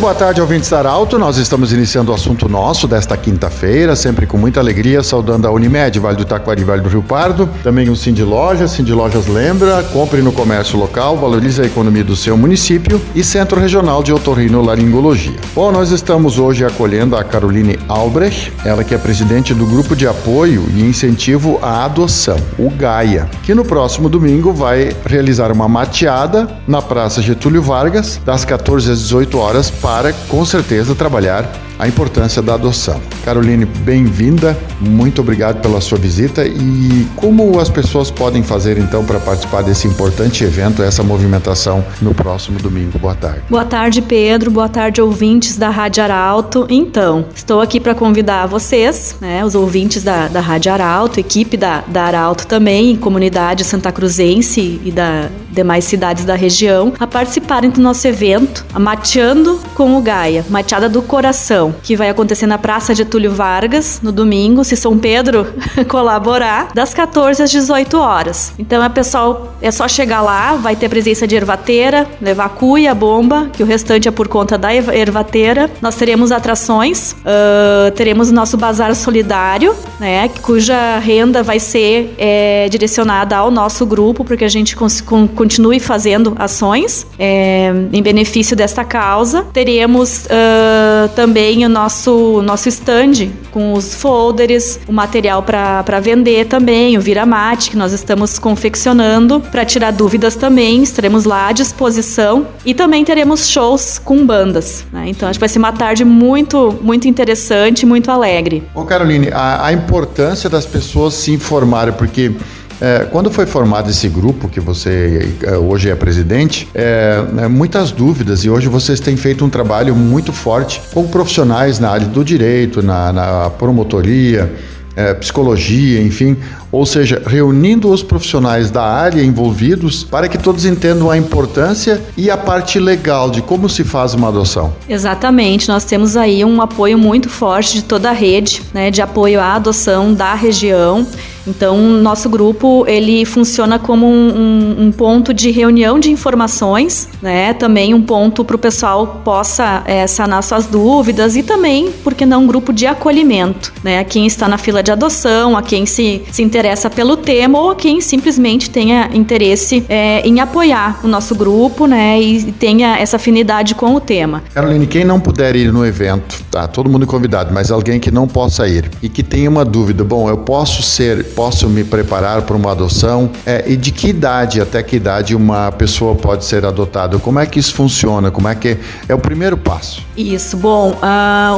Muito boa tarde, ouvintes da Arauto. Nós estamos iniciando o assunto nosso desta quinta-feira, sempre com muita alegria, saudando a Unimed, Vale do Taquari, Vale do Rio Pardo. Também o Cindy Lojas, Cindy Lojas lembra, compre no comércio local, valorize a economia do seu município e Centro Regional de Otorrinolaringologia. Bom, nós estamos hoje acolhendo a Caroline Albrecht, ela que é presidente do Grupo de Apoio e Incentivo à Adoção, o GAIA, que no próximo domingo vai realizar uma mateada na Praça Getúlio Vargas, das 14 às 18 horas, para, com certeza, trabalhar a importância da adoção. Caroline, bem-vinda, muito obrigado pela sua visita e como as pessoas podem fazer então para participar desse importante evento, essa movimentação no próximo domingo? Boa tarde. Boa tarde, Pedro. Boa tarde, ouvintes da Rádio Arauto. Então, estou aqui para convidar vocês, né, os ouvintes da, da Rádio Arauto, equipe da, da Arauto também, comunidade santa cruzense e da demais cidades da região, a participarem do nosso evento, a Mateando com o Gaia, Mateada do Coração que vai acontecer na Praça Getúlio Vargas, no domingo, se São Pedro colaborar, das 14 às 18 horas. Então, é pessoal, é só chegar lá, vai ter presença de ervateira, levar cuia, bomba, que o restante é por conta da ervateira. Nós teremos atrações, uh, teremos o nosso bazar solidário, né, cuja renda vai ser é, direcionada ao nosso grupo, porque a gente continue fazendo ações é, em benefício desta causa. Teremos uh, também o nosso, nosso stand com os folders, o material para vender também, o Viramate, que nós estamos confeccionando para tirar dúvidas também. Estaremos lá à disposição e também teremos shows com bandas. Né? Então acho que vai ser uma tarde muito, muito interessante, muito alegre. Ô Caroline, a, a importância das pessoas se informarem, porque é, quando foi formado esse grupo, que você é, hoje é presidente, é, é, muitas dúvidas e hoje vocês têm feito um trabalho muito forte com profissionais na área do direito, na, na promotoria, é, psicologia, enfim, ou seja, reunindo os profissionais da área envolvidos para que todos entendam a importância e a parte legal de como se faz uma adoção. Exatamente, nós temos aí um apoio muito forte de toda a rede né, de apoio à adoção da região. Então, nosso grupo ele funciona como um, um, um ponto de reunião de informações, né? Também um ponto para o pessoal possa é, sanar suas dúvidas e também, porque não, um grupo de acolhimento, né? A quem está na fila de adoção, a quem se, se interessa pelo tema ou quem simplesmente tenha interesse é, em apoiar o nosso grupo, né? E tenha essa afinidade com o tema. Caroline, quem não puder ir no evento, tá? Todo mundo convidado, mas alguém que não possa ir e que tenha uma dúvida, bom, eu posso ser posso me preparar para uma adoção? É, e de que idade, até que idade uma pessoa pode ser adotada? Como é que isso funciona? Como é que é o primeiro passo? Isso, bom,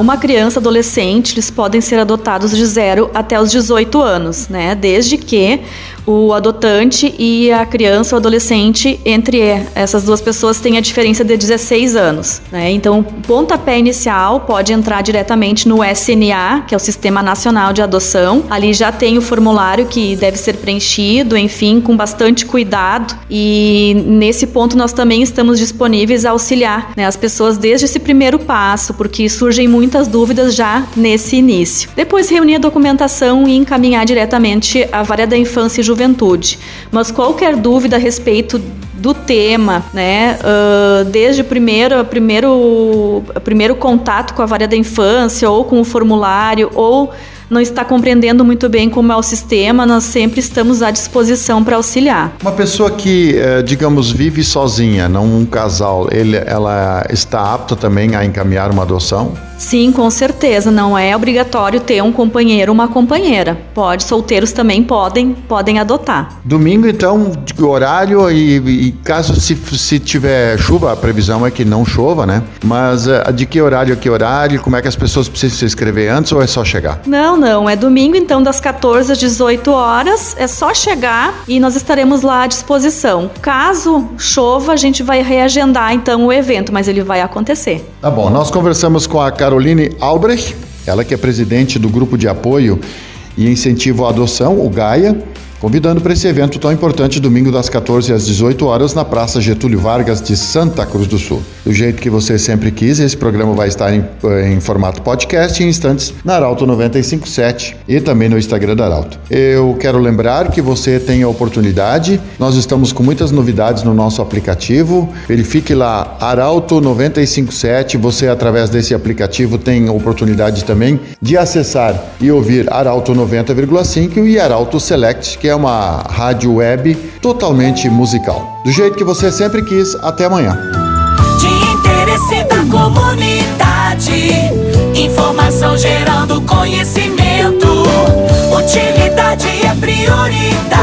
uma criança, adolescente, eles podem ser adotados de 0 até os 18 anos, né? Desde que o adotante e a criança ou adolescente, entre essas duas pessoas, tem a diferença de 16 anos. Né? Então, o pontapé inicial pode entrar diretamente no SNA, que é o Sistema Nacional de Adoção. Ali já tem o formulário que deve ser preenchido, enfim, com bastante cuidado. E nesse ponto nós também estamos disponíveis a auxiliar né, as pessoas desde esse primeiro passo, porque surgem muitas dúvidas já nesse início. Depois reunir a documentação e encaminhar diretamente a vara da infância e juventude. Mas qualquer dúvida a respeito do tema, né? Uh, desde o primeiro, primeiro, primeiro contato com a vara da infância ou com o formulário ou não está compreendendo muito bem como é o sistema, nós sempre estamos à disposição para auxiliar. Uma pessoa que, eh, digamos, vive sozinha, não um casal, ele, ela está apta também a encaminhar uma adoção? Sim, com certeza. Não é obrigatório ter um companheiro ou uma companheira. Pode, solteiros também podem, podem adotar. Domingo, então, de horário e, e caso se, se tiver chuva, a previsão é que não chova, né? Mas uh, de que horário a que horário? Como é que as pessoas precisam se inscrever antes ou é só chegar? Não, não. É domingo, então, das 14 às 18 horas. É só chegar e nós estaremos lá à disposição. Caso chova, a gente vai reagendar, então, o evento, mas ele vai acontecer. Tá bom. Nós conversamos com a Carol Caroline Albrecht, ela que é presidente do grupo de apoio e incentivo à adoção, o GAIA, convidando para esse evento tão importante domingo das 14 às 18 horas na Praça Getúlio Vargas de Santa Cruz do Sul. Do jeito que você sempre quis, esse programa vai estar em, em formato podcast em instantes na Arauto 957 e também no Instagram da Arauto. Eu quero lembrar que você tem a oportunidade, nós estamos com muitas novidades no nosso aplicativo. Verifique lá Arauto 957, você através desse aplicativo tem a oportunidade também de acessar e ouvir Arauto 90,5 e Arauto Select, que é uma rádio web totalmente musical. Do jeito que você sempre quis, até amanhã. De interesse da comunidade, informação gerando conhecimento. Utilidade é prioridade.